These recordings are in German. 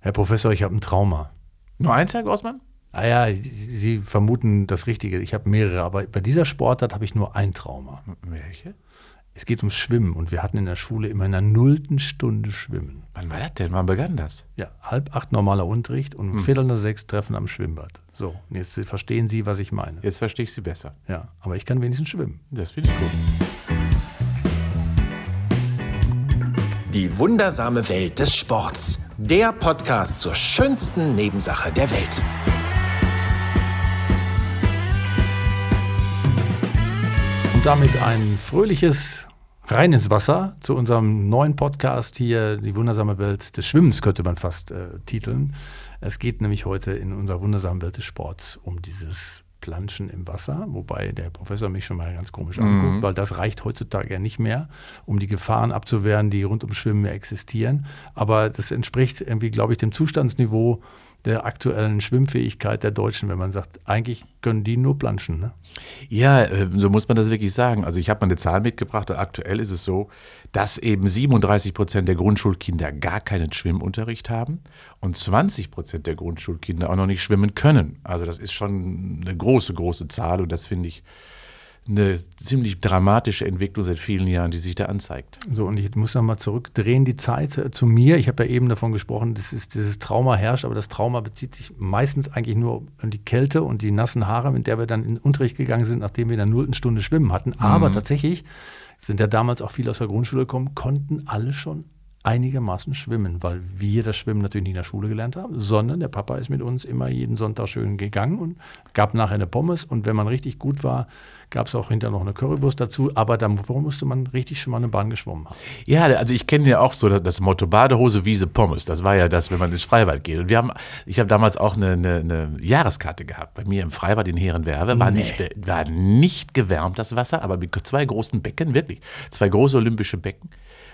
Herr Professor, ich habe ein Trauma. Nur eins, Herr Grossmann? Ah ja, Sie vermuten das Richtige. Ich habe mehrere, aber bei dieser Sportart habe ich nur ein Trauma. Welche? Es geht ums Schwimmen und wir hatten in der Schule immer in der nullten Stunde Schwimmen. Wann war das denn? Wann begann das? Ja, halb acht normaler Unterricht und um Hm. Viertel nach sechs Treffen am Schwimmbad. So, und jetzt verstehen Sie, was ich meine. Jetzt verstehe ich Sie besser. Ja, aber ich kann wenigstens schwimmen. Das finde ich gut. Die wundersame Welt des Sports. Der Podcast zur schönsten Nebensache der Welt. Und damit ein fröhliches Rein ins Wasser zu unserem neuen Podcast hier, die wundersame Welt des Schwimmens, könnte man fast äh, titeln. Es geht nämlich heute in unserer wundersamen Welt des Sports um dieses Planschen im Wasser, wobei der Professor mich schon mal ganz komisch anguckt, weil das reicht heutzutage ja nicht mehr, um die Gefahren abzuwehren, die rund ums Schwimmen ja existieren. Aber das entspricht irgendwie, glaube ich, dem Zustandsniveau der aktuellen Schwimmfähigkeit der Deutschen, wenn man sagt, eigentlich können die nur planschen. Ne? Ja, äh, so muss man das wirklich sagen. Also ich habe mal eine Zahl mitgebracht. Aktuell ist es so, dass eben 37 Prozent der Grundschulkinder gar keinen Schwimmunterricht haben und 20 Prozent der Grundschulkinder auch noch nicht schwimmen können. Also das ist schon eine große, große Zahl und das finde ich eine ziemlich dramatische Entwicklung seit vielen Jahren, die sich da anzeigt. So, und ich muss nochmal zurückdrehen, die Zeit äh, zu mir. Ich habe ja eben davon gesprochen, dass ist, dieses Trauma herrscht, aber das Trauma bezieht sich meistens eigentlich nur um die Kälte und die nassen Haare, mit der wir dann in den Unterricht gegangen sind, nachdem wir in der nullten Stunde schwimmen hatten. Aber tatsächlich sind ja damals auch viele aus der Grundschule gekommen, konnten alle schon einigermaßen schwimmen, weil wir das Schwimmen natürlich nicht in der Schule gelernt haben, sondern der Papa ist mit uns immer jeden Sonntag schön gegangen und gab nachher eine Pommes und wenn man richtig gut war, gab es auch hinterher noch eine Currywurst dazu, aber dann musste man richtig schon mal eine Bahn geschwommen haben. Ja, also ich kenne ja auch so das, das Motto Badehose, Wiese, Pommes. Das war ja das, wenn man ins Freibad geht. Und wir haben, ich habe damals auch eine, eine, eine Jahreskarte gehabt. Bei mir im Freibad in Herrenwerbe war, nicht, be- war nicht gewärmt das Wasser, aber mit zwei großen Becken, wirklich. Zwei große olympische Becken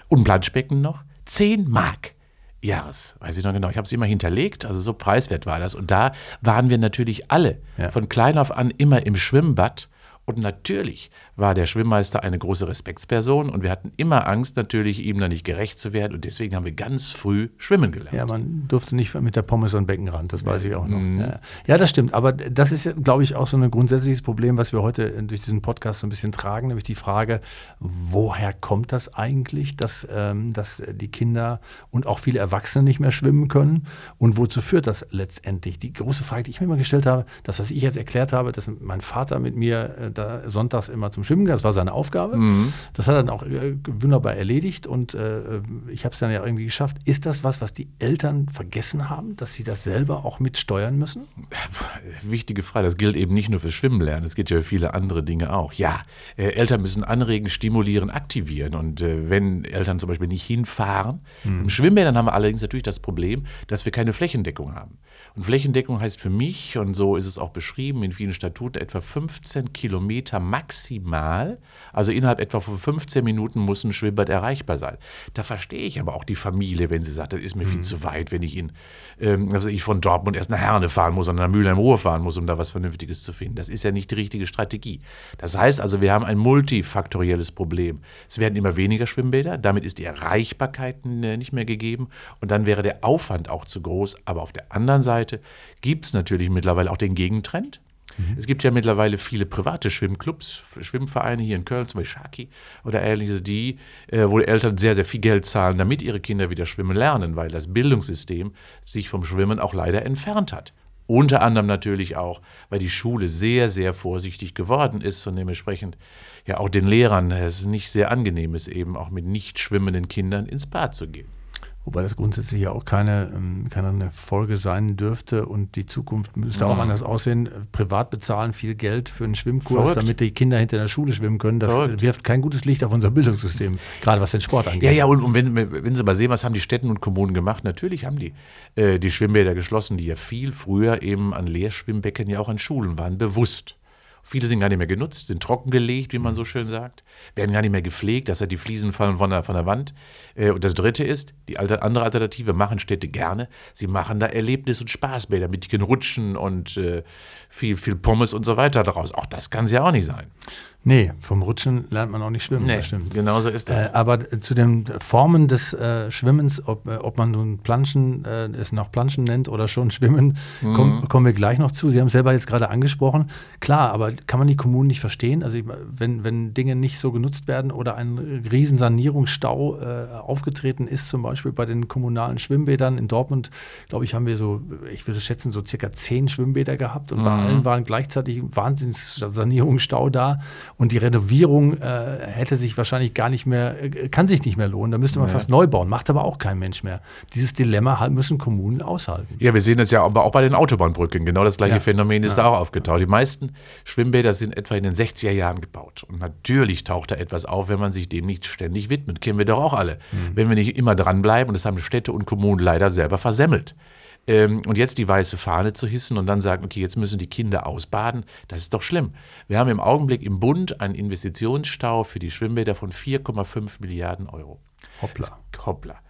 und Planschbecken noch. 10 Mark. Jahres, weiß ich noch genau. Ich habe es immer hinterlegt, also so preiswert war das. Und da waren wir natürlich alle Ja. von klein auf an immer im Schwimmbad. Und natürlich war der Schwimmmeister eine große Respektsperson und wir hatten immer Angst, natürlich ihm da nicht gerecht zu werden. Und deswegen haben wir ganz früh schwimmen gelernt. Ja, man durfte nicht mit der Pommes den Beckenrand, das weiß ich auch noch. Ja. ja, das stimmt. Aber das ist, ja, glaube ich, auch so ein grundsätzliches Problem, was wir heute durch diesen Podcast so ein bisschen tragen, nämlich die Frage, woher kommt das eigentlich, dass, ähm, dass die Kinder und auch viele Erwachsene nicht mehr schwimmen können und wozu führt das letztendlich? Die große Frage, die ich mir immer gestellt habe, das, was ich jetzt erklärt habe, dass mein Vater mit mir äh, da sonntags immer zum Schwimmen ging, das war seine Aufgabe. Das hat er dann auch äh, wunderbar erledigt und äh, ich habe es dann ja irgendwie geschafft. Ist das was, was die Eltern vergessen haben, dass sie das selber auch mitsteuern müssen? Wichtige Frage. Das gilt eben nicht nur fürs Schwimmen lernen, es gilt ja für viele andere Dinge auch. Ja, äh, Eltern müssen anregen, stimulieren, aktivieren. Und äh, wenn Eltern zum Beispiel nicht hinfahren, im Schwimmbädern haben wir allerdings natürlich das Problem, dass wir keine Flächendeckung haben. Und Flächendeckung heißt für mich, und so ist es auch beschrieben in vielen Statuten, etwa 15 Kilometer maximal. Also innerhalb etwa von 15 Minuten muss ein Schwimmbad erreichbar sein. Da verstehe ich aber auch die Familie, wenn sie sagt, das ist mir viel zu weit, wenn ich in, ähm, also ich von Dortmund erst nach Herne fahren muss und nach Mülheim-Ruhr fahren muss, um da was Vernünftiges zu finden. Das ist ja nicht die richtige Strategie. Das heißt also, wir haben ein multifaktorielles Problem. Es werden immer weniger Schwimmbäder, damit ist die Erreichbarkeit äh, nicht mehr gegeben und dann wäre der Aufwand auch zu groß. Aber auf der anderen Seite gibt es natürlich mittlerweile auch den Gegentrend. Es gibt ja mittlerweile viele private Schwimmclubs, Schwimmvereine hier in Köln, zum Beispiel Shaki oder ähnliches, die, äh, wo die Eltern sehr, sehr viel Geld zahlen, damit ihre Kinder wieder schwimmen lernen, weil das Bildungssystem sich vom Schwimmen auch leider entfernt hat. Unter anderem natürlich auch, weil die Schule sehr, sehr vorsichtig geworden ist und dementsprechend ja auch den Lehrern es nicht sehr angenehm ist, eben auch mit nicht schwimmenden Kindern ins Bad zu gehen. Wobei das grundsätzlich ja auch keine, ähm, keine Folge sein dürfte und die Zukunft müsste auch anders aussehen. Privat bezahlen viel Geld für einen Schwimmkurs, Verrückt. damit die Kinder hinter der Schule schwimmen können. Das Verrückt. wirft kein gutes Licht auf unser Bildungssystem, gerade was den Sport angeht. Ja, ja, und, und wenn, wenn Sie mal sehen, was haben die Städten und Kommunen gemacht? Natürlich haben die äh, die Schwimmbäder geschlossen, die ja viel früher eben an Leerschwimmbecken ja auch an Schulen waren, bewusst. Viele sind gar nicht mehr genutzt, sind trockengelegt, wie man so schön sagt, werden gar nicht mehr gepflegt, dass ja die Fliesen fallen von der, von der Wand. Äh, Und das Dritte ist, die alte, andere Alternative machen Städte gerne. Sie machen da Erlebnis- und Spaßbäder mit dicken Rutschen und äh, viel, viel Pommes und so weiter daraus. Auch das kann es ja auch nicht sein. Nee, vom Rutschen lernt man auch nicht schwimmen, Nee, genau so ist das. Äh, aber zu den Formen des äh, Schwimmens, ob, äh, ob man nun Planschen, äh, es noch Planschen nennt oder schon Schwimmen, Mhm. komm, kommen wir gleich noch zu. Sie haben es selber jetzt gerade angesprochen. Klar, aber kann man die Kommunen nicht verstehen? Also wenn, wenn Dinge nicht so genutzt werden oder ein riesen Sanierungsstau äh, aufgetreten ist, zum Beispiel bei den kommunalen Schwimmbädern in Dortmund, glaube ich, haben wir so, ich würde schätzen, so circa zehn Schwimmbäder gehabt und bei allen waren gleichzeitig ein Wahnsinns-Sanierungsstau da und die Renovierung äh, hätte sich wahrscheinlich gar nicht mehr, äh, kann sich nicht mehr lohnen. Da müsste man fast neu bauen, macht aber auch kein Mensch mehr. Dieses Dilemma halt müssen Kommunen aushalten. Ja, wir sehen das ja aber auch bei den Autobahnbrücken. Genau das gleiche Ja. Phänomen ist da auch aufgetaucht. Die meisten Schwimmbäder sind etwa in den 60er Jahren gebaut. Und natürlich taucht da etwas auf, wenn man sich dem nicht ständig widmet. Kennen wir doch auch alle. Wenn wir nicht immer dranbleiben, und das haben Städte und Kommunen leider selber versemmelt. Ähm, und jetzt die weiße Fahne zu hissen und dann sagen, okay, jetzt müssen die Kinder ausbaden, das ist doch schlimm. Wir haben im Augenblick im Bund einen Investitionsstau für die Schwimmbäder von 4,5 Milliarden Euro. Hoppla. Hoppla.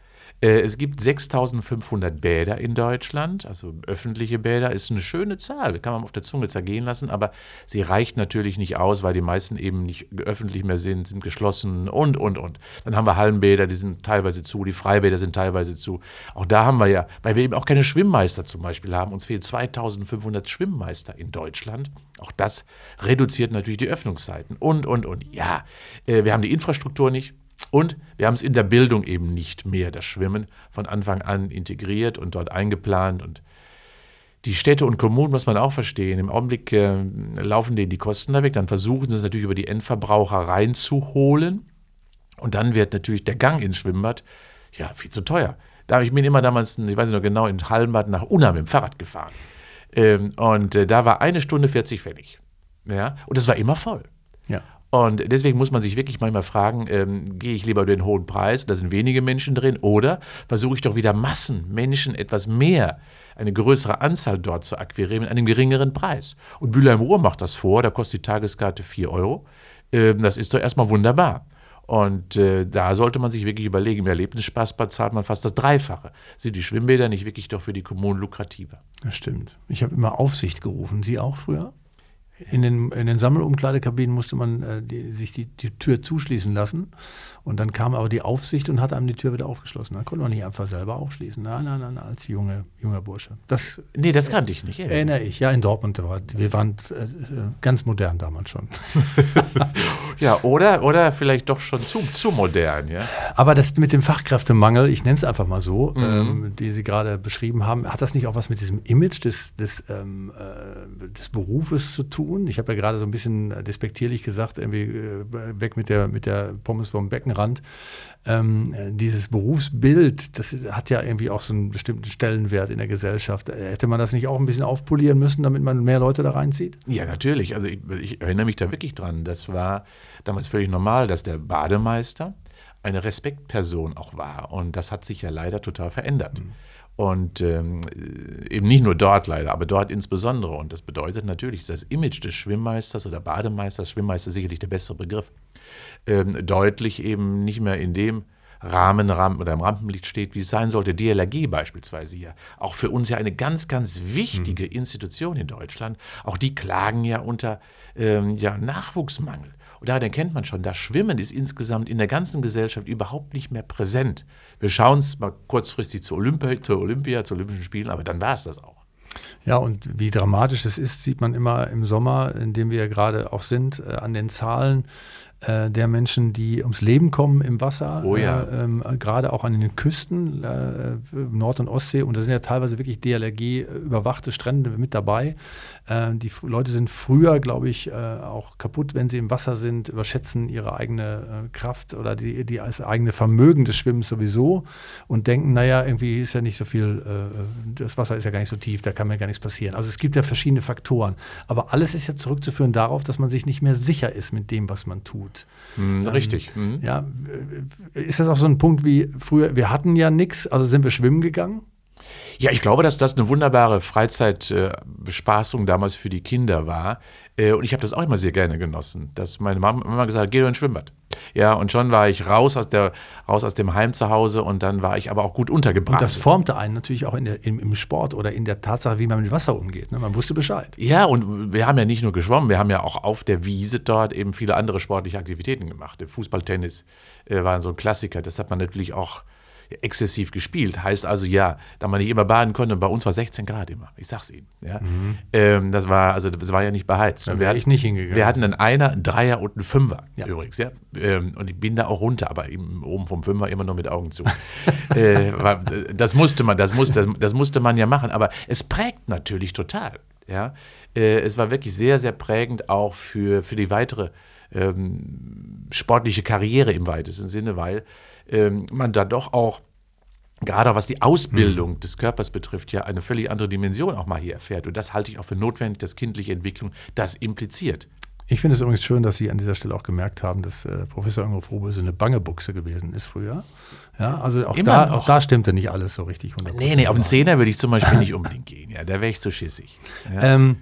Äh, Es gibt 6500 Bäder in Deutschland, also öffentliche Bäder, ist eine schöne Zahl, kann man auf der Zunge zergehen lassen, aber sie reicht natürlich nicht aus, weil die meisten eben nicht öffentlich mehr sind, sind geschlossen und, und, und. Dann haben wir Hallenbäder, die sind teilweise zu, die Freibäder sind teilweise zu. Auch da haben wir ja, weil wir eben auch keine Schwimmmeister zum Beispiel haben, uns fehlen 2500 Schwimmmeister in Deutschland. Auch das reduziert natürlich die Öffnungszeiten und, und, und. Ja, äh, wir haben die Infrastruktur nicht. Und wir haben es in der Bildung eben nicht mehr, das Schwimmen, von Anfang an integriert und dort eingeplant. Und die Städte und Kommunen muss man auch verstehen. Im Augenblick äh, laufen denen die Kosten da weg. Dann versuchen sie es natürlich über die Endverbraucher reinzuholen. Und dann wird natürlich der Gang ins Schwimmbad ja viel zu teuer. Da habe ich mir immer damals, ich weiß nicht noch genau, in Hallenbad nach Unna mit dem Fahrrad gefahren. Ähm, und äh, da war eine Stunde 40 Pfennig. Ja? Und das war immer voll. Ja. Und deswegen muss man sich wirklich manchmal fragen, ähm, gehe ich lieber den hohen Preis, da sind wenige Menschen drin, oder versuche ich doch wieder Massen, Menschen etwas mehr, eine größere Anzahl dort zu akquirieren mit einem geringeren Preis. Und Bülheim Ruhr macht das vor, da kostet die Tageskarte 4 Euro. Ähm, das ist doch erstmal wunderbar. Und äh, da sollte man sich wirklich überlegen, im Erlebnisspaßbad zahlt man fast das Dreifache. Sind die Schwimmbäder nicht wirklich doch für die Kommunen lukrativer? Das stimmt. Ich habe immer Aufsicht gerufen. Sie auch früher? In den, in den Sammelumkleidekabinen musste man äh, die, sich die, die Tür zuschließen lassen. Und dann kam aber die Aufsicht und hat einem die Tür wieder aufgeschlossen. Dann konnte man nicht einfach selber aufschließen. Nein, nein, nein, als junge, junger Bursche. Das Nee, das kannte ich nicht. ey. erinnere ich. Ja, in Dortmund. War, wir waren äh, ganz modern damals schon. Ja, oder, oder vielleicht doch schon zu, zu modern, ja. Aber das mit dem Fachkräftemangel, ich nenne es einfach mal so, Mhm. ähm, die Sie gerade beschrieben haben, hat das nicht auch was mit diesem Image des, des, ähm, äh, des Berufes zu tun? Ich habe ja gerade so ein bisschen äh, despektierlich gesagt, irgendwie äh, weg mit der, mit der Pommes vom Beckenrand. Ähm, äh, dieses Berufsbild, das hat ja irgendwie auch so einen bestimmten Stellenwert in der Gesellschaft. Hätte man das nicht auch ein bisschen aufpolieren müssen, damit man mehr Leute da reinzieht? Ja, natürlich. Also ich, ich erinnere mich da wirklich dran. Das war damals völlig normal, dass der Bademeister eine Respektperson auch war. Und das hat sich ja leider total verändert. Und ähm, eben nicht nur dort leider, aber dort insbesondere. Und das bedeutet natürlich, das Image des Schwimmmeisters oder Bademeisters, Schwimmmeister ist sicherlich der bessere Begriff, ähm, deutlich eben nicht mehr in dem Rahmen Ram oder im Rampenlicht steht, wie es sein sollte. DLRG beispielsweise hier. Auch für uns ja eine ganz, ganz wichtige Institution in Deutschland. Auch die klagen ja unter ähm, ja, Nachwuchsmangel. Und daher kennt man schon, das Schwimmen ist insgesamt in der ganzen Gesellschaft überhaupt nicht mehr präsent. Wir schauen es mal kurzfristig zur Olympia, zur Olympia, zu Olympischen Spielen, aber dann war es das auch. Ja, und wie dramatisch es ist, sieht man immer im Sommer, in dem wir ja gerade auch sind, äh, an den Zahlen äh, der Menschen, die ums Leben kommen im Wasser. Oh ja. Äh, ähm, gerade auch an den Küsten, äh, Nord- und Ostsee. Und da sind ja teilweise wirklich DLRG-überwachte Strände mit dabei. Äh, die Leute sind früher, glaube ich, äh, auch kaputt, wenn sie im Wasser sind, überschätzen ihre eigene äh, Kraft oder die, die das eigene Vermögen des Schwimmens sowieso und denken, naja, irgendwie ist ja nicht so viel, äh, das Wasser ist ja gar nicht so tief, da kann mir gar nichts passieren. Also es gibt ja verschiedene Faktoren. Aber alles ist ja zurückzuführen darauf, dass man sich nicht mehr sicher ist mit dem, was man tut. Hm, richtig. Hm. Ja, äh, ist das auch so ein Punkt wie früher, wir hatten ja nichts, also sind wir schwimmen gegangen? Ja, ich glaube, dass das eine wunderbare Freizeitbespaßung damals für die Kinder war. Äh, und ich habe das auch immer sehr gerne genossen, dass meine Mama immer gesagt hat, geh doch ins Schwimmbad. Ja, und schon war ich raus aus, der, raus aus dem Heim zu Hause und dann war ich aber auch gut untergebracht. Und das formte einen natürlich auch in der, im, im, Sport oder in der Tatsache, wie man mit Wasser umgeht. Ne? Man wusste Bescheid. Ja, und wir haben ja nicht nur geschwommen, wir haben ja auch auf der Wiese dort eben viele andere sportliche Aktivitäten gemacht. Fußball, Tennis äh, waren so ein Klassiker. Das hat man natürlich auch exzessiv gespielt. Heißt also ja, da man nicht immer baden konnte, bei uns war 16 Grad immer. Ich sag's Ihnen. Ja. Mhm. Ähm, das war also das war ja nicht beheizt. Da wäre ich nicht hingegangen. Wir hatten einen Einer, einen Dreier und einen Fünfer ja. übrigens. Ja. Ähm, und ich bin da auch runter, aber eben oben vom Fünfer immer nur mit Augen zu. äh, das musste man, das musste, das, das musste man ja machen. Aber es prägt natürlich total. Ja. Äh, es war wirklich sehr, sehr prägend auch für, für die weitere ähm, sportliche Karriere im weitesten Sinne, weil ähm, man da doch auch gerade was die Ausbildung mhm. des Körpers betrifft, ja eine völlig andere Dimension auch mal hier erfährt. Und das halte ich auch für notwendig, dass kindliche Entwicklung das impliziert. Ich finde es übrigens schön, dass Sie an dieser Stelle auch gemerkt haben, dass äh, Professor Ingo Froböse eine bange Buchse gewesen ist früher. Ja, also auch, da, auch da, stimmte nicht alles so richtig. Nee, nee, auf den Zehner würde ich zum Beispiel nicht unbedingt gehen. Ja, da wäre ich zu schissig. Ja. Ähm,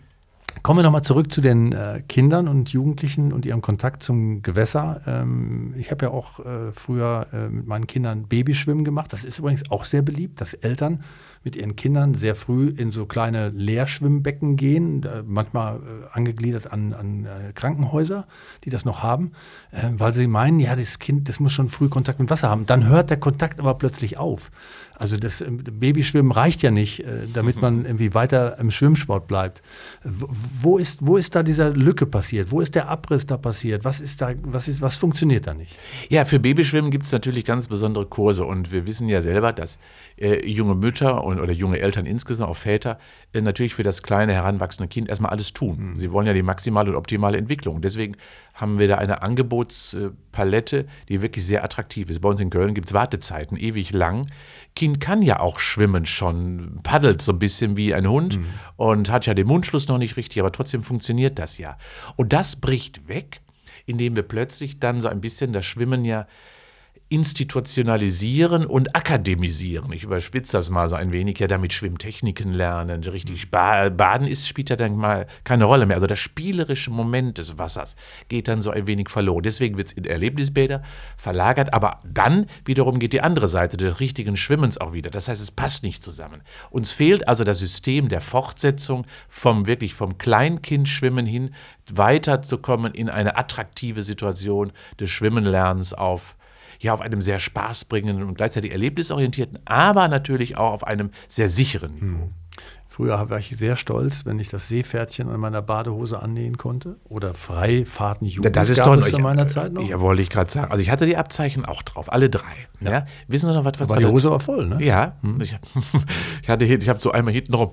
Kommen wir nochmal zurück zu den äh, Kindern und Jugendlichen und ihrem Kontakt zum Gewässer. Ähm, ich habe ja auch äh, früher äh, mit meinen Kindern Babyschwimmen gemacht. Das ist übrigens auch sehr beliebt, dass Eltern mit ihren Kindern sehr früh in so kleine Leerschwimmbecken gehen, manchmal äh, angegliedert an, an äh, Krankenhäuser, die das noch haben, äh, weil sie meinen, ja, das Kind, das muss schon früh Kontakt mit Wasser haben. Dann hört der Kontakt aber plötzlich auf. Also das Babyschwimmen reicht ja nicht, damit man irgendwie weiter im Schwimmsport bleibt. Wo ist, wo ist da dieser Lücke passiert? Wo ist der Abriss da passiert? Was ist da, was ist, was funktioniert da nicht? Ja, für Babyschwimmen gibt es natürlich ganz besondere Kurse und wir wissen ja selber, dass äh, junge Mütter und, oder junge Eltern insgesamt, auch Väter, äh, natürlich für das kleine heranwachsende Kind erstmal alles tun. Mhm. Sie wollen ja die maximale und optimale Entwicklung. Deswegen haben wir da eine Angebotspalette, die wirklich sehr attraktiv ist. Bei uns in Köln gibt es Wartezeiten, ewig lang. Kind kann ja auch schwimmen schon, paddelt so ein bisschen wie ein Hund mhm. und hat ja den Mundschluss noch nicht richtig, aber trotzdem funktioniert das ja. Und das bricht weg, indem wir plötzlich dann so ein bisschen das Schwimmen ja institutionalisieren und akademisieren. Ich überspitze das mal so ein wenig, ja, damit Schwimmtechniken lernen, richtig Baden ist, spielt ja dann mal keine Rolle mehr. Also das spielerische Moment des Wassers geht dann so ein wenig verloren. Deswegen wird es in Erlebnisbäder verlagert, aber dann wiederum geht die andere Seite des richtigen Schwimmens auch wieder. Das heißt, es passt nicht zusammen. Uns fehlt also das System der Fortsetzung vom wirklich vom Kleinkindschwimmen hin weiterzukommen in eine attraktive Situation des Schwimmenlernens auf ja auf einem sehr spaßbringenden und gleichzeitig erlebnisorientierten, aber natürlich auch auf einem sehr sicheren Niveau. Hm. Früher war ich sehr stolz, wenn ich das Seepferdchen an meiner Badehose annähen konnte. Oder Freifahrten Jugend das ist gab doch es zu meiner Zeit noch. Ja, wollte ich gerade sagen. Also ich hatte die Abzeichen auch drauf, alle drei. Ja. ja. Wissen Sie noch, was, was war die Hose war voll, ne? Ja. Hm. Ich, ich, hatte, ich habe so einmal hinten rum.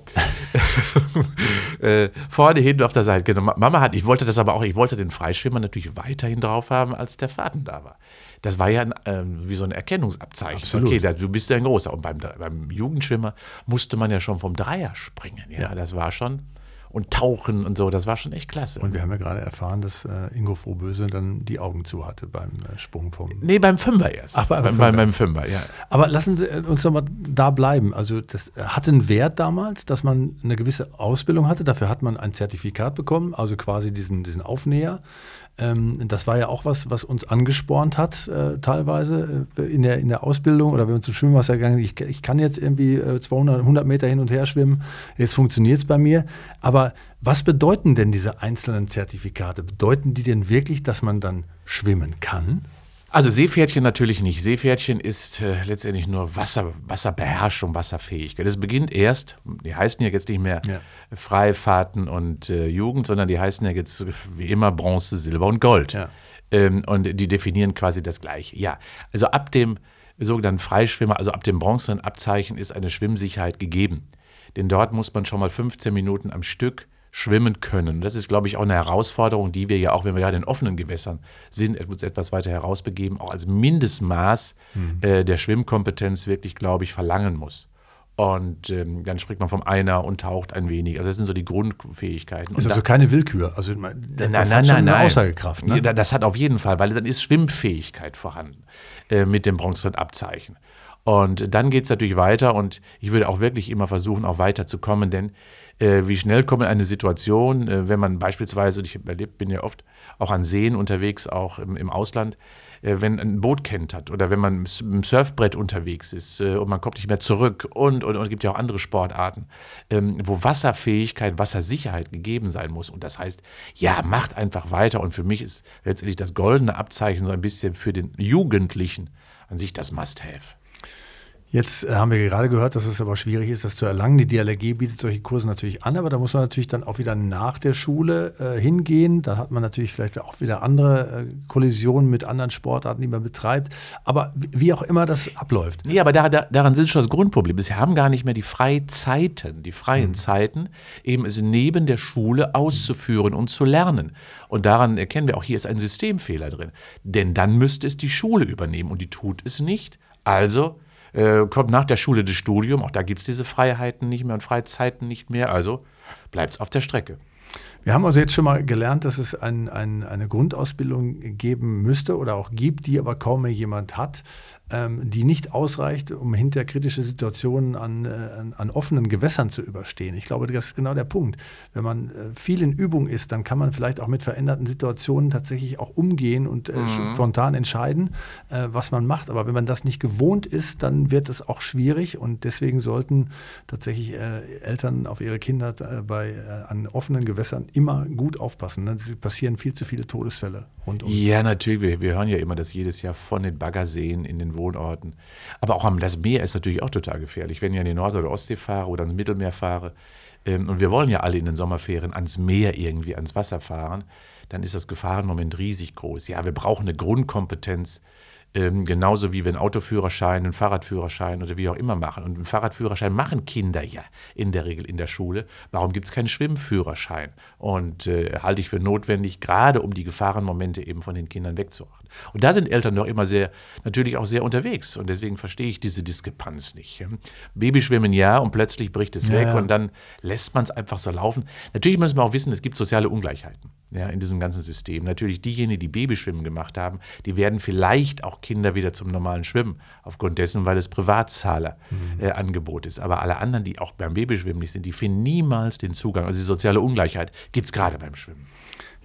äh, vorne, hinten auf der Seite. Genau. Mama hat, ich wollte das aber auch, ich wollte den Freischwimmer natürlich weiterhin drauf haben, als der Faden da war das war ja ähm, wie so ein Erkennungsabzeichen. Absolut. Okay, da, du bist ja ein großer. Und beim, beim Jugendschwimmer musste man ja schon vom Dreier springen. Ja, ja. das war schon und tauchen und so. Das war schon echt klasse. Und wir haben ja gerade erfahren, dass äh, Ingo Frohböse dann die Augen zu hatte beim äh, Sprung vom. Nee, beim Fünfer erst. Ach, beim, beim, Fünfer, beim Fünfer, ja. Aber lassen Sie uns doch mal da bleiben. Also, das hatte einen Wert damals, dass man eine gewisse Ausbildung hatte. Dafür hat man ein Zertifikat bekommen, also quasi diesen, diesen Aufnäher. Ähm, das war ja auch was, was uns angespornt hat, äh, teilweise äh, in, der, in der Ausbildung oder wenn wir zum Schwimmwasser gegangen ich, ich kann jetzt irgendwie äh, 200, 100 Meter hin und her schwimmen, jetzt funktioniert es bei mir. Aber was bedeuten denn diese einzelnen Zertifikate? Bedeuten die denn wirklich, dass man dann schwimmen kann? Also Seepferdchen natürlich nicht. Seepferdchen ist äh, letztendlich nur Wasser, Wasserbeherrschung, Wasserfähigkeit. Das beginnt erst, die heißen ja jetzt nicht mehr ja. Freifahrten und äh, Jugend, sondern die heißen ja jetzt wie immer Bronze, Silber und Gold. Ja. Ähm, und die definieren quasi das Gleiche. Ja, also ab dem sogenannten Freischwimmer, also ab dem bronzenen Abzeichen ist eine Schwimmsicherheit gegeben. Denn dort muss man schon mal 15 Minuten am Stück schwimmen können. Das ist, glaube ich, auch eine Herausforderung, die wir ja auch, wenn wir ja in offenen Gewässern sind, etwas weiter herausbegeben, auch als Mindestmaß mhm. äh, der Schwimmkompetenz wirklich, glaube ich, verlangen muss. Und ähm, dann springt man vom Einer und taucht ein wenig. Also das sind so die Grundfähigkeiten. Ist also keine Willkür. Also das nein, nein, hat schon nein, eine Aussagekraft. Ne? Das hat auf jeden Fall, weil dann ist Schwimmfähigkeit vorhanden äh, mit dem Bronzeabzeichen. Und dann geht es natürlich weiter und ich würde auch wirklich immer versuchen, auch weiterzukommen, denn äh, wie schnell kommt eine Situation, äh, wenn man beispielsweise, und ich erlebt, bin ja oft auch an Seen unterwegs, auch im, im Ausland, äh, wenn ein Boot kentert oder wenn man mit dem Surfbrett unterwegs ist äh, und man kommt nicht mehr zurück und, und, und es gibt ja auch andere Sportarten, ähm, wo Wasserfähigkeit, Wassersicherheit gegeben sein muss. Und das heißt, ja, macht einfach weiter. Und für mich ist letztendlich das goldene Abzeichen so ein bisschen für den Jugendlichen an sich das Must-Have. Jetzt äh, haben wir gerade gehört, dass es aber schwierig ist, das zu erlangen. Die DLRG bietet solche Kurse natürlich an, aber da muss man natürlich dann auch wieder nach der Schule äh, hingehen. Da hat man natürlich vielleicht auch wieder andere äh, Kollisionen mit anderen Sportarten, die man betreibt. Aber wie auch immer das abläuft. Ja, aber da, da, daran sind schon das Grundproblem. Sie haben gar nicht mehr die Freizeiten, die freien mhm. Zeiten, eben es neben der Schule auszuführen und zu lernen. Und daran erkennen wir auch, hier ist ein Systemfehler drin. Denn dann müsste es die Schule übernehmen und die tut es nicht. Also äh, kommt nach der Schule das Studium, auch da gibt es diese Freiheiten nicht mehr und Freizeiten nicht mehr, also bleibt es auf der Strecke. Wir haben also jetzt schon mal gelernt, dass es ein, ein, eine Grundausbildung geben müsste oder auch gibt, die aber kaum mehr jemand hat ähm, die nicht ausreicht, um hinter kritische Situationen an, äh, an, an, offenen Gewässern zu überstehen. Ich glaube, das ist genau der Punkt. Wenn man äh, viel in Übung ist, dann kann man vielleicht auch mit veränderten Situationen tatsächlich auch umgehen und äh, mhm. spontan entscheiden, äh, was man macht. Aber wenn man das nicht gewohnt ist, dann wird es auch schwierig und deswegen sollten tatsächlich äh, Eltern auf ihre Kinder äh, bei, an offenen Gewässern immer gut aufpassen. Ne? Es passieren viel zu viele Todesfälle rund um. Ja, natürlich. Wir, wir hören ja immer, dass jedes Jahr von den Baggerseen in den Wohnorten. Aber auch am das Meer ist natürlich auch total gefährlich. Wenn ich an die Nord- oder Ostsee fahre oder ans Mittelmeer fahre, ähm, und wir wollen ja alle in den Sommerferien ans Meer irgendwie, ans Wasser fahren, dann ist das Gefahrenmoment riesig groß. Ja, wir brauchen eine Grundkompetenz ähm, genauso wie wir einen Autoführerschein, einen Fahrradführerschein oder wie auch immer machen. Und einen Fahrradführerschein machen Kinder ja in der Regel in der Schule. Warum gibt es keinen Schwimmführerschein? Und äh, halte ich für notwendig, gerade um die Gefahrenmomente eben von den Kindern wegzuachten. Und da sind Eltern doch immer sehr, natürlich auch sehr unterwegs. Und deswegen verstehe ich diese Diskrepanz nicht. Babyschwimmen ja und plötzlich bricht es ja. weg und dann lässt man es einfach so laufen. Natürlich müssen wir auch wissen, es gibt soziale Ungleichheiten ja, in diesem ganzen System. Natürlich diejenigen, die Babyschwimmen gemacht haben, die werden vielleicht auch Kinder wieder zum normalen Schwimmen, aufgrund dessen, weil es Privatzahler-Angebot mhm. äh, ist. Aber alle anderen, die auch beim Babyschwimmen nicht sind, die finden niemals den Zugang. Also die soziale Ungleichheit gibt es gerade beim Schwimmen.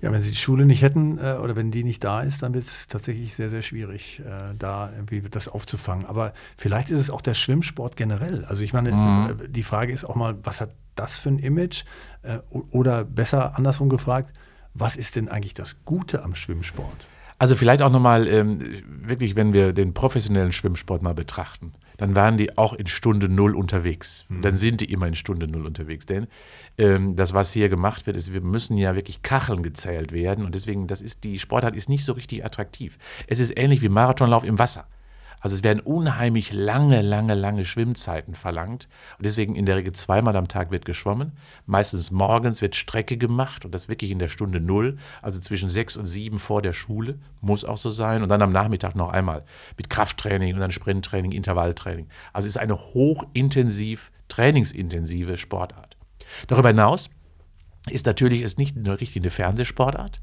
Ja, wenn sie die Schule nicht hätten äh, oder wenn die nicht da ist, dann wird es tatsächlich sehr, sehr schwierig, äh, da irgendwie das aufzufangen. Aber vielleicht ist es auch der Schwimmsport generell. Also ich meine, mhm. Äh, die Frage ist auch mal, was hat das für ein Image? Äh, oder besser andersrum gefragt, was ist denn eigentlich das Gute am Schwimmsport? Also vielleicht auch nochmal, ähm, wirklich, wenn wir den professionellen Schwimmsport mal betrachten, dann waren die auch in Stunde Null unterwegs. Mhm. Dann sind die immer in Stunde Null unterwegs. Denn ähm, das, was hier gemacht wird, ist, wir müssen ja wirklich Kacheln gezählt werden. Und deswegen, das ist, die Sportart ist nicht so richtig attraktiv. Es ist ähnlich wie Marathonlauf im Wasser. Also es werden unheimlich lange, lange, lange Schwimmzeiten verlangt. Und deswegen in der Regel zweimal am Tag wird geschwommen. Meistens morgens wird Strecke gemacht und das wirklich in der Stunde Null, also zwischen sechs und sieben vor der Schule. Muss auch so sein. Und dann am Nachmittag noch einmal mit Krafttraining und dann Sprinttraining, Intervalltraining. Also es ist eine hochintensiv, trainingsintensive Sportart. Darüber hinaus ist natürlich es nicht eine Fernsehsportart,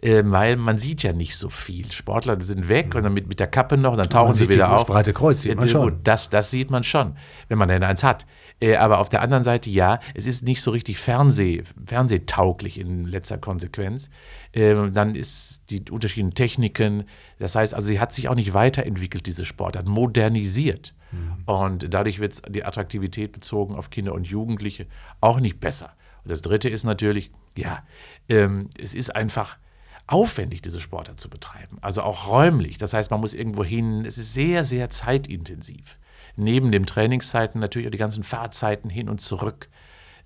äh, weil man sieht ja nicht so viel. Sportler sind weg und dann mit, mit der Kappe noch, dann tauchen sie wieder auf. breite Kreuz sieht man schon. Das, das sieht man schon, wenn man denn eins hat. Äh, aber auf der anderen Seite, ja, es ist nicht so richtig Fernseh, fernsehtauglich in letzter Konsequenz. Äh, dann ist die unterschiedlichen Techniken, das heißt, also sie hat sich auch nicht weiterentwickelt, diese Sportart, modernisiert. Mhm. Und dadurch wird die Attraktivität bezogen auf Kinder und Jugendliche auch nicht besser. Und das Dritte ist natürlich, ja, ähm, es ist einfach aufwendig, diese Sportart zu betreiben. Also auch räumlich. Das heißt, man muss irgendwo hin. Es ist sehr, sehr zeitintensiv. Neben den Trainingszeiten natürlich auch die ganzen Fahrzeiten hin und zurück.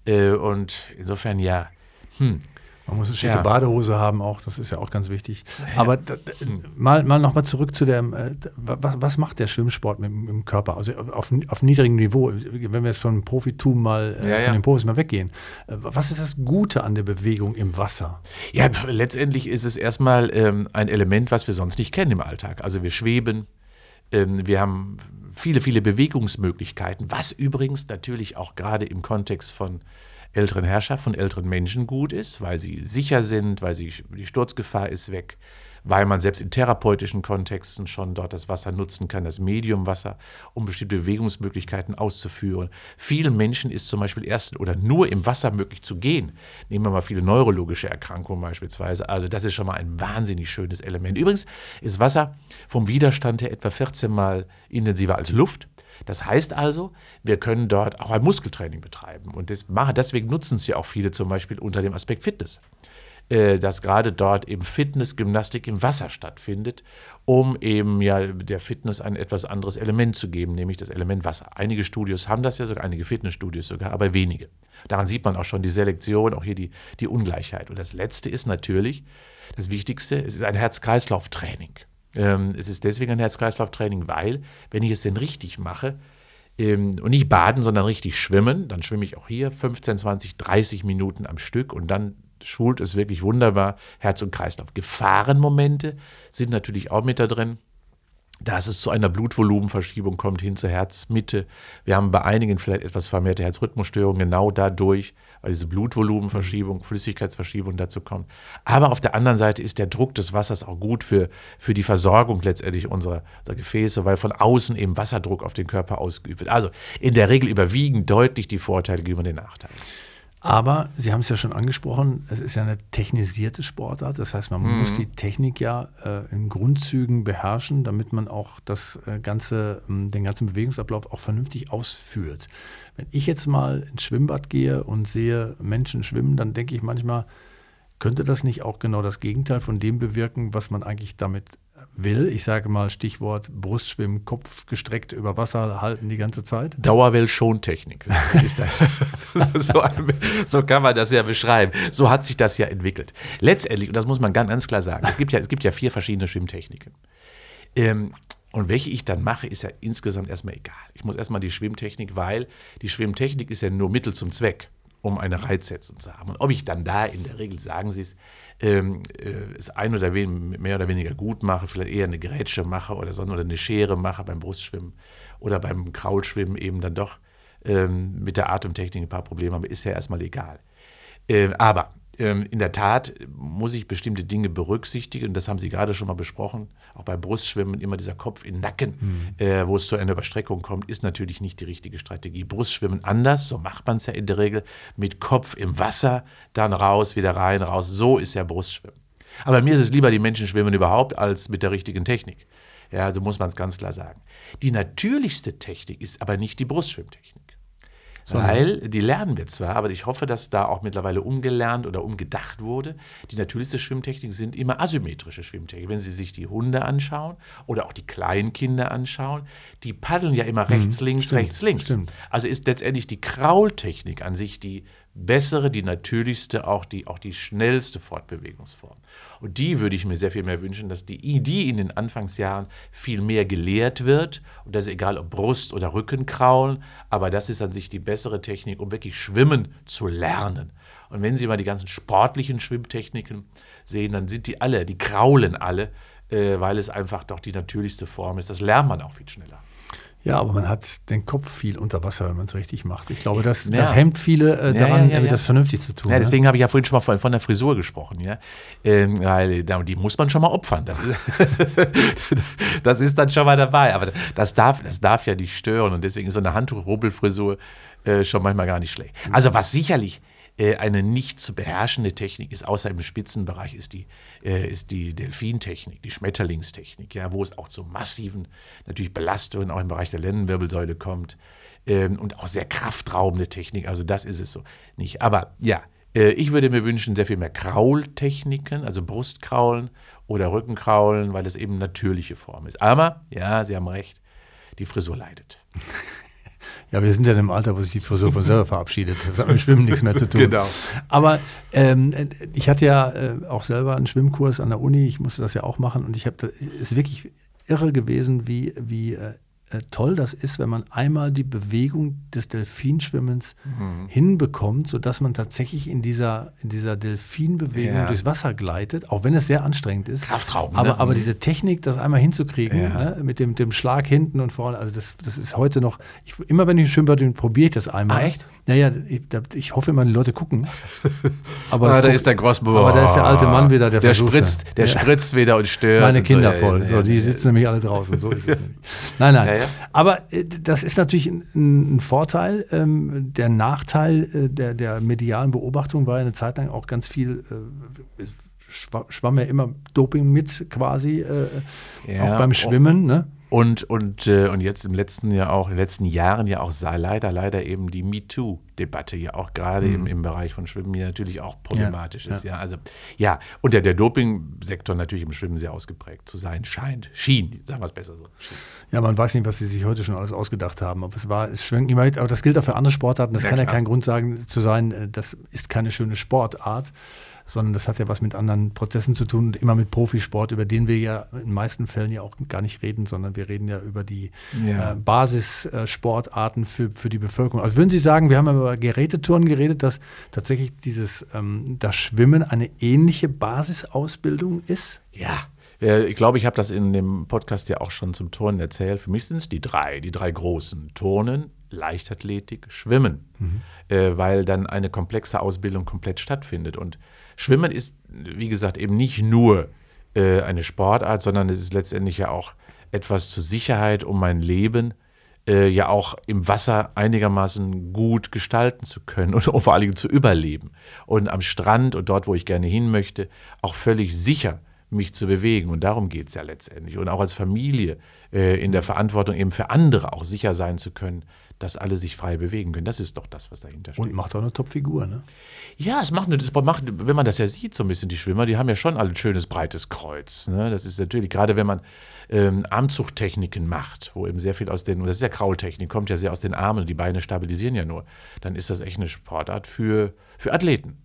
Äh, und insofern ja, hm, man muss eine schicke ja. Badehose haben auch, das ist ja auch ganz wichtig. Aber da, mal, mal nochmal zurück zu der, äh, was, was, macht der Schwimmsport mit, mit, dem Körper? Also auf, auf niedrigem Niveau, wenn wir jetzt von Profitum mal, äh, ja, von den Profis mal weggehen. Äh, was ist das Gute an der Bewegung im Wasser? Ja, letztendlich ist es erstmal ähm, ein Element, was wir sonst nicht kennen im Alltag. Also wir schweben, ähm, wir haben viele, viele Bewegungsmöglichkeiten, was übrigens natürlich auch gerade im Kontext von älteren Herrschaft von älteren Menschen gut ist, weil sie sicher sind, weil sie, die Sturzgefahr ist weg, weil man selbst in therapeutischen Kontexten schon dort das Wasser nutzen kann, das Medium Wasser, um bestimmte Bewegungsmöglichkeiten auszuführen. Vielen Menschen ist zum Beispiel erst oder nur im Wasser möglich zu gehen. Nehmen wir mal viele neurologische Erkrankungen beispielsweise. Also das ist schon mal ein wahnsinnig schönes Element. Übrigens ist Wasser vom Widerstand her etwa 14 Mal intensiver als Luft. Das heißt also, wir können dort auch ein Muskeltraining betreiben. Und das machen, deswegen nutzen es ja auch viele zum Beispiel unter dem Aspekt Fitness. Äh, dass gerade dort eben Fitness, Gymnastik im Wasser stattfindet, um eben ja der Fitness ein etwas anderes Element zu geben, nämlich das Element Wasser. Einige Studios haben das ja sogar, einige Fitnessstudios sogar, aber wenige. Daran sieht man auch schon die Selektion, auch hier die, die Ungleichheit. Und das Letzte ist natürlich, das Wichtigste, es ist ein Herz-Kreislauf-Training. Ähm, es ist deswegen ein Herz-Kreislauf-Training, weil, wenn ich es denn richtig mache, ähm, und nicht baden, sondern richtig schwimmen, dann schwimme ich auch hier 15, 20, 30 Minuten am Stück und dann schult es wirklich wunderbar Herz und Kreislauf. Gefahrenmomente sind natürlich auch mit da drin dass es zu einer Blutvolumenverschiebung kommt hin zur Herzmitte. Wir haben bei einigen vielleicht etwas vermehrte Herzrhythmusstörungen genau dadurch, weil diese Blutvolumenverschiebung, Flüssigkeitsverschiebung dazu kommt. Aber auf der anderen Seite ist der Druck des Wassers auch gut für, für die Versorgung letztendlich unserer, unserer Gefäße, weil von außen eben Wasserdruck auf den Körper ausgeübt wird. Also in der Regel überwiegen deutlich die Vorteile gegenüber den Nachteilen. Aber Sie haben es ja schon angesprochen, es ist ja eine technisierte Sportart. Das heißt, man mhm. muss die Technik ja äh, in Grundzügen beherrschen, damit man auch das äh, ganze, äh, den ganzen Bewegungsablauf auch vernünftig ausführt. Wenn ich jetzt mal ins Schwimmbad gehe und sehe Menschen schwimmen, dann denke ich manchmal, könnte das nicht auch genau das Gegenteil von dem bewirken, was man eigentlich damit will. Ich sage mal Stichwort Brustschwimmen, Kopf gestreckt über Wasser halten die ganze Zeit. Dauerwell-Schontechnik. so, so, kann man das ja beschreiben. So hat sich das ja entwickelt. Letztendlich, und das muss man ganz, ganz klar sagen, es gibt ja, es gibt ja vier verschiedene Schwimmtechniken. Ähm, und welche ich dann mache, ist ja insgesamt erstmal egal. Ich muss erstmal die Schwimmtechnik, weil die Schwimmtechnik ist ja nur Mittel zum Zweck um eine Reizsetzung zu haben. Und ob ich dann da in der Regel, sagen Sie es, ähm, äh, es ein oder mehr oder weniger gut mache, vielleicht eher eine Grätsche mache oder sondern oder eine Schere mache beim Brustschwimmen oder beim Kraulschwimmen eben dann doch ähm, mit der Atemtechnik ein paar Probleme habe, ist ja erstmal egal. Äh, aber in der Tat muss ich bestimmte Dinge berücksichtigen. Das haben Sie gerade schon mal besprochen. Auch beim Brustschwimmen immer dieser Kopf in den Nacken, mhm. äh, wo es zu einer Überstreckung kommt, ist natürlich nicht die richtige Strategie. Brustschwimmen anders, so macht man es ja in der Regel, mit Kopf im Wasser, dann raus, wieder rein, raus. So ist ja Brustschwimmen. Aber mir ist es lieber, die Menschen schwimmen überhaupt, als mit der richtigen Technik. Ja, so muss man es ganz klar sagen. Die natürlichste Technik ist aber nicht die Brustschwimmtechnik. Weil die lernen wir zwar, aber ich hoffe, dass da auch mittlerweile umgelernt oder umgedacht wurde. Die natürlichste Schwimmtechnik sind immer asymmetrische Schwimmtechniken. Wenn Sie sich die Hunde anschauen oder auch die Kleinkinder anschauen, die paddeln ja immer rechts, mhm, links, stimmt, rechts, links. Stimmt. Also ist letztendlich die Kraultechnik an sich die bessere, die natürlichste, auch die, auch die schnellste Fortbewegungsform. Und die würde ich mir sehr viel mehr wünschen, dass die, die in den Anfangsjahren viel mehr gelehrt wird. Und das ist egal, ob Brust- oder Rückenkraulen, aber das ist an sich die bessere Technik, um wirklich schwimmen zu lernen. Und wenn Sie mal die ganzen sportlichen Schwimmtechniken sehen, dann sind die alle, die kraulen alle, äh, weil es einfach doch die natürlichste Form ist. Das lernt man auch viel schneller. Ja, aber man hat den Kopf viel unter Wasser, wenn man es richtig macht. Ich glaube, das, ja. das hemmt viele äh, daran, ja, ja, das vernünftig zu tun. Ja, deswegen habe ich ja vorhin schon mal von, von der Frisur gesprochen, ja. Ähm, weil die muss man schon mal opfern. Das ist, das ist dann schon mal dabei. Aber das darf, das darf ja nicht stören. Und deswegen ist so eine Handtuch-Rubbelfrisur äh, schon manchmal gar nicht schlecht. Also was sicherlich eine nicht zu beherrschende Technik ist, außer im Spitzenbereich, ist die, äh, ist die Delfintechnik, die Schmetterlingstechnik, ja, wo es auch zu massiven natürlich Belastungen auch im Bereich der Lendenwirbelsäule kommt ähm, und auch sehr kraftraubende Technik. Also das ist es so nicht. Aber ja, äh, ich würde mir wünschen, sehr viel mehr Kraultechniken, also Brustkraulen oder Rückenkraulen, weil das eben natürliche Form ist. Aber, ja, Sie haben recht, die Frisur leidet. Ja, wir sind ja im Alter, wo sich die Frisur von selber verabschiedet. Das hat mit dem Schwimmen nichts mehr zu tun. Genau. Aber ähm, ich hatte ja äh, auch selber einen Schwimmkurs an der Uni. Ich musste das ja auch machen und ich habe, es ist wirklich irre gewesen, wie, wie äh, toll das ist, wenn man einmal die Bewegung des Delfinschwimmens mhm. hinbekommt, sodass man tatsächlich in dieser, in dieser Delfinbewegung ja. durchs Wasser gleitet, auch wenn es sehr anstrengend ist. Kraftraum. Aber, ne? aber diese Technik, das einmal hinzukriegen, ja. ne, mit dem, dem Schlag hinten und vorne, also das, das ist heute noch, ich, immer wenn ich ein Schwimmbad bin, probiere ich das einmal. Ah, echt? Naja, ich, ich hoffe immer, die Leute gucken. Aber ah, da ist der Grossbo. Aber da ist der alte Mann wieder, der Der spritzt, der ja. spritzt wieder und stört. Meine Kinder so, voll. So, die sitzen nämlich alle draußen. So ist es nämlich. Nein, nein. Aber äh, das ist natürlich ein, ein Vorteil. Ähm, der Nachteil äh, der, der medialen Beobachtung war eine Zeit lang auch ganz viel, äh, schwamm ja immer Doping mit quasi, äh, ja, auch beim Schwimmen. Ne? Und, und, äh, und jetzt im letzten Jahr auch, in den letzten Jahren ja auch leider, leider eben die MeToo-Debatte ja auch gerade mhm. im, im Bereich von Schwimmen hier natürlich auch problematisch ja, ist. Ja. ja. also ja, und der, der Doping-Sektor natürlich im Schwimmen sehr ausgeprägt zu sein scheint. Schien, sagen wir es besser so. Schien. Ja, man weiß nicht, was sie sich heute schon alles ausgedacht haben. Ob es war, es schwenkt immer, aber das gilt auch für andere Sportarten. Das ja, kann klar. ja kein Grund sagen, zu sein, äh, das ist keine schöne Sportart sondern das hat ja was mit anderen Prozessen zu tun und immer mit Profisport, über den wir ja in den meisten Fällen ja auch gar nicht reden, sondern wir reden ja über die ja. äh, Basissportarten für, für die Bevölkerung. Also würden Sie sagen, wir haben über Gerätetouren geredet, dass tatsächlich dieses ähm, das Schwimmen eine ähnliche Basisausbildung ist? Ja. Ich glaube, ich habe das in dem Podcast ja auch schon zum Turnen erzählt. Für mich sind es die drei, die drei großen. Turnen, Leichtathletik, Schwimmen, mhm. äh, weil dann eine komplexe Ausbildung komplett stattfindet. Und Schwimmen ist, wie gesagt, eben nicht nur äh, eine Sportart, sondern es ist letztendlich ja auch etwas zur Sicherheit, um mein Leben äh, ja auch im Wasser einigermaßen gut gestalten zu können und vor allen Dingen zu überleben. Und am Strand und dort, wo ich gerne hin möchte, auch völlig sicher mich zu bewegen. Und darum geht es ja letztendlich. Und auch als Familie äh, in der Verantwortung eben für andere auch sicher sein zu können, dass alle sich frei bewegen können. Das ist doch das, was dahinter steht. Und macht auch eine Top-Figur, ne? Ja, es macht, eine, das macht, wenn man das ja sieht, so ein bisschen die Schwimmer, die haben ja schon alle ein schönes breites Kreuz. Ne? Das ist natürlich, gerade wenn man ähm, Armzuchttechniken macht, wo eben sehr viel aus den, das ist ja Kraultechnik, kommt ja sehr aus den Armen, die Beine stabilisieren ja nur, dann ist das echt eine Sportart für, für Athleten.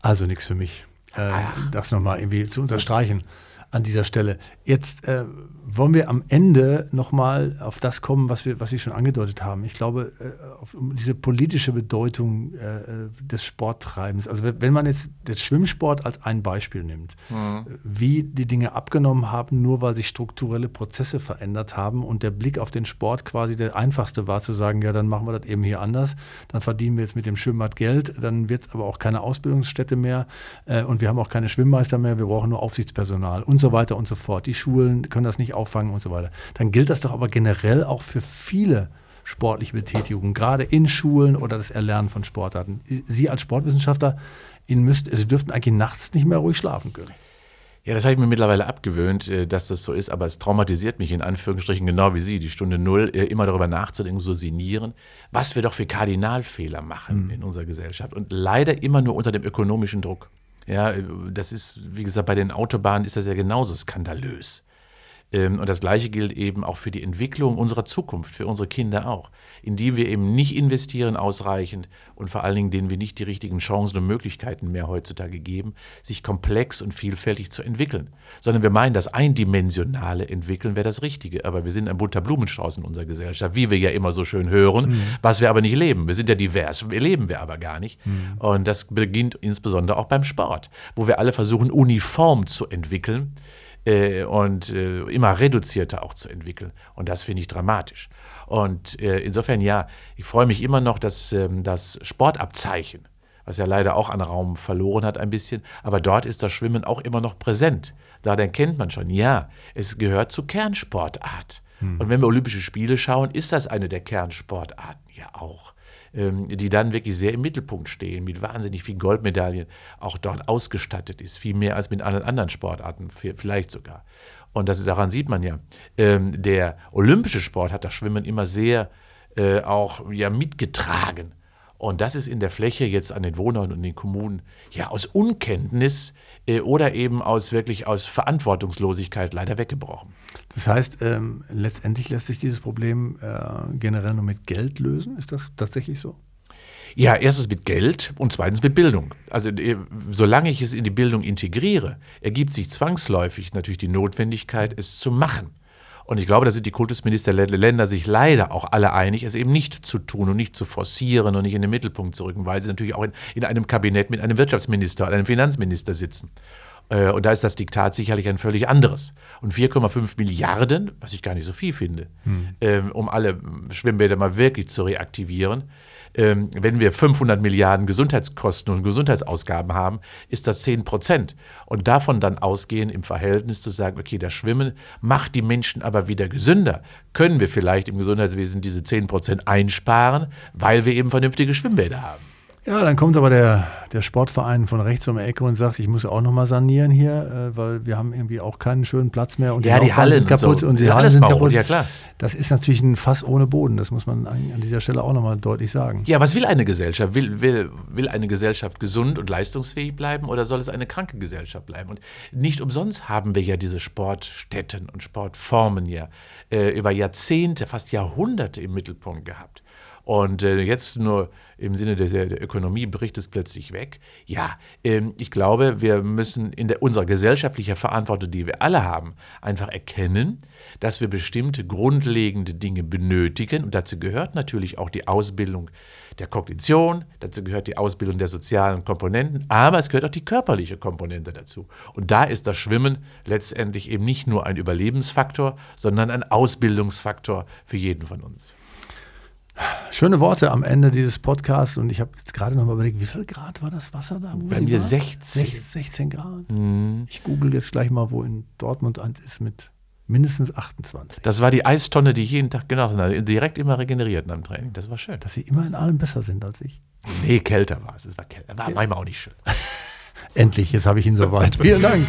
Also nichts für mich. Äh, das nochmal irgendwie zu unterstreichen an dieser Stelle. Jetzt äh, wollen wir am Ende nochmal auf das kommen, was, wir, was Sie schon angedeutet haben. Ich glaube, äh, auf diese politische Bedeutung äh, des Sporttreibens. Also wenn man jetzt den Schwimmsport als ein Beispiel nimmt, mhm. wie die Dinge abgenommen haben, nur weil sich strukturelle Prozesse verändert haben und der Blick auf den Sport quasi der einfachste war, zu sagen, ja, dann machen wir das eben hier anders, dann verdienen wir jetzt mit dem Schwimmbad Geld, dann wird es aber auch keine Ausbildungsstätte mehr äh, und wir haben auch keine Schwimmmeister mehr, wir brauchen nur Aufsichtspersonal und so weiter und so fort. Die Schulen können das nicht auffangen und so weiter. Dann gilt das doch aber generell auch für viele sportliche Betätigungen, gerade in Schulen oder das Erlernen von Sportarten. Sie als Sportwissenschaftler, Ihnen müsst, Sie dürften eigentlich nachts nicht mehr ruhig schlafen können. Ja, das habe ich mir mittlerweile abgewöhnt, äh, dass das so ist, aber es traumatisiert mich in Anführungsstrichen genau wie Sie, die Stunde Null, äh, immer darüber nachzudenken, so sinnieren, was wir doch für Kardinalfehler machen mhm. in unserer Gesellschaft und leider immer nur unter dem ökonomischen Druck. Ja, das ist, wie gesagt, bei den Autobahnen ist das ja genauso skandalös. Ähm, und das Gleiche gilt eben auch für die Entwicklung unserer Zukunft, für unsere Kinder auch, in die wir eben nicht investieren ausreichend und vor allen Dingen denen wir nicht die richtigen Chancen und Möglichkeiten mehr heutzutage geben, sich komplex und vielfältig zu entwickeln. Sondern wir meinen, das eindimensionale Entwickeln wäre das Richtige. Aber wir sind ein bunter Blumenstrauß in unserer Gesellschaft, wie wir ja immer so schön hören, mhm. was wir aber nicht leben. Wir sind ja divers, wir leben wir aber gar nicht. Mhm. Und das beginnt insbesondere auch beim Sport, wo wir alle versuchen, uniform zu entwickeln äh, und äh, immer reduzierter auch zu entwickeln. Und das finde ich dramatisch. Und äh, insofern ja, ich freue mich immer noch, dass ähm, das Sportabzeichen, was ja leider auch an Raum verloren hat ein bisschen, aber dort ist das Schwimmen auch immer noch präsent. Da kennt man schon, ja, es gehört zur Kernsportart. Hm. Und wenn wir Olympische Spiele schauen, ist das eine der Kernsportarten ja auch. Ähm, die dann wirklich sehr im Mittelpunkt stehen, mit wahnsinnig vielen Goldmedaillen, auch dort ausgestattet ist, viel mehr als mit allen anderen Sportarten, vielleicht sogar. Und das, daran sieht man ja, ähm, der olympische Sport hat das Schwimmen immer sehr äh, auch ja, mitgetragen. Und das ist in der Fläche jetzt an den Wohnern und den Kommunen ja aus Unkenntnis äh, oder eben aus wirklich aus Verantwortungslosigkeit leider weggebrochen. Das heißt, ähm, letztendlich lässt sich dieses Problem äh, generell nur mit Geld lösen. Ist das tatsächlich so? Ja, erstens mit Geld und zweitens mit Bildung. Also äh, solange ich es in die Bildung integriere, ergibt sich zwangsläufig natürlich die Notwendigkeit, es zu machen. Und ich glaube, da sind die Kultusminister der Länder sich leider auch alle einig, es eben nicht zu tun und nicht zu forcieren und nicht in den Mittelpunkt zu rücken, weil sie natürlich auch in, in einem Kabinett mit einem Wirtschaftsminister oder einem Finanzminister sitzen. Äh, und da ist das Diktat sicherlich ein völlig anderes. Und 4,5 Milliarden, was ich gar nicht so viel finde, hm. um alle Schwimmbäder mal wirklich zu reaktivieren, ähm, wenn wir 500 Milliarden Gesundheitskosten und Gesundheitsausgaben haben, ist das 10 Prozent. Und davon dann ausgehen im Verhältnis zu sagen, okay, das Schwimmen macht die Menschen aber wieder gesünder. Können wir vielleicht im Gesundheitswesen diese 10 Prozent einsparen, weil wir eben vernünftige Schwimmbäder haben? Ja, dann kommt aber der, der Sportverein von rechts um die Ecke und sagt, ich muss auch nochmal sanieren hier, äh, weil wir haben irgendwie auch keinen schönen Platz mehr und ja, die, die Hallen sind kaputt und, so. und die, die Hallen sind kaputt. Ja, klar. Das ist natürlich ein Fass ohne Boden, das muss man an dieser Stelle auch nochmal deutlich sagen. Ja, was will eine Gesellschaft? Will, will, will eine Gesellschaft gesund und leistungsfähig bleiben oder soll es eine kranke Gesellschaft bleiben? Und nicht umsonst haben wir ja diese Sportstätten und Sportformen ja äh, über Jahrzehnte, fast Jahrhunderte im Mittelpunkt gehabt. Und äh, jetzt nur im Sinne der, der, Ökonomie bricht es plötzlich weg. Ja, ähm, ich glaube, wir müssen in der, unserer gesellschaftlichen Verantwortung, die wir alle haben, einfach erkennen, dass wir bestimmte grundlegende Dinge benötigen. Und dazu gehört natürlich auch die Ausbildung der Kognition, dazu gehört die Ausbildung der sozialen Komponenten, aber es gehört auch die körperliche Komponente dazu. Und da ist das Schwimmen letztendlich eben nicht nur ein Überlebensfaktor, sondern ein Ausbildungsfaktor für jeden von uns. Schöne Worte am Ende dieses Podcasts und ich habe jetzt gerade noch mal überlegt, wie viel Grad war das Wasser da? Bei mir 16. 16 Grad. Mhm. Ich google jetzt gleich mal, wo in Dortmund eins ist mit mindestens 28. Das war die Eistonne, die ich jeden Tag habe. Direkt immer regeneriert nach dem Training. Das war schön. Dass sie immer in allem besser sind als ich. Nee, kälter war es. Es war kälter. War manchmal auch nicht schön. Endlich, jetzt habe ich ihn soweit. Vielen Dank.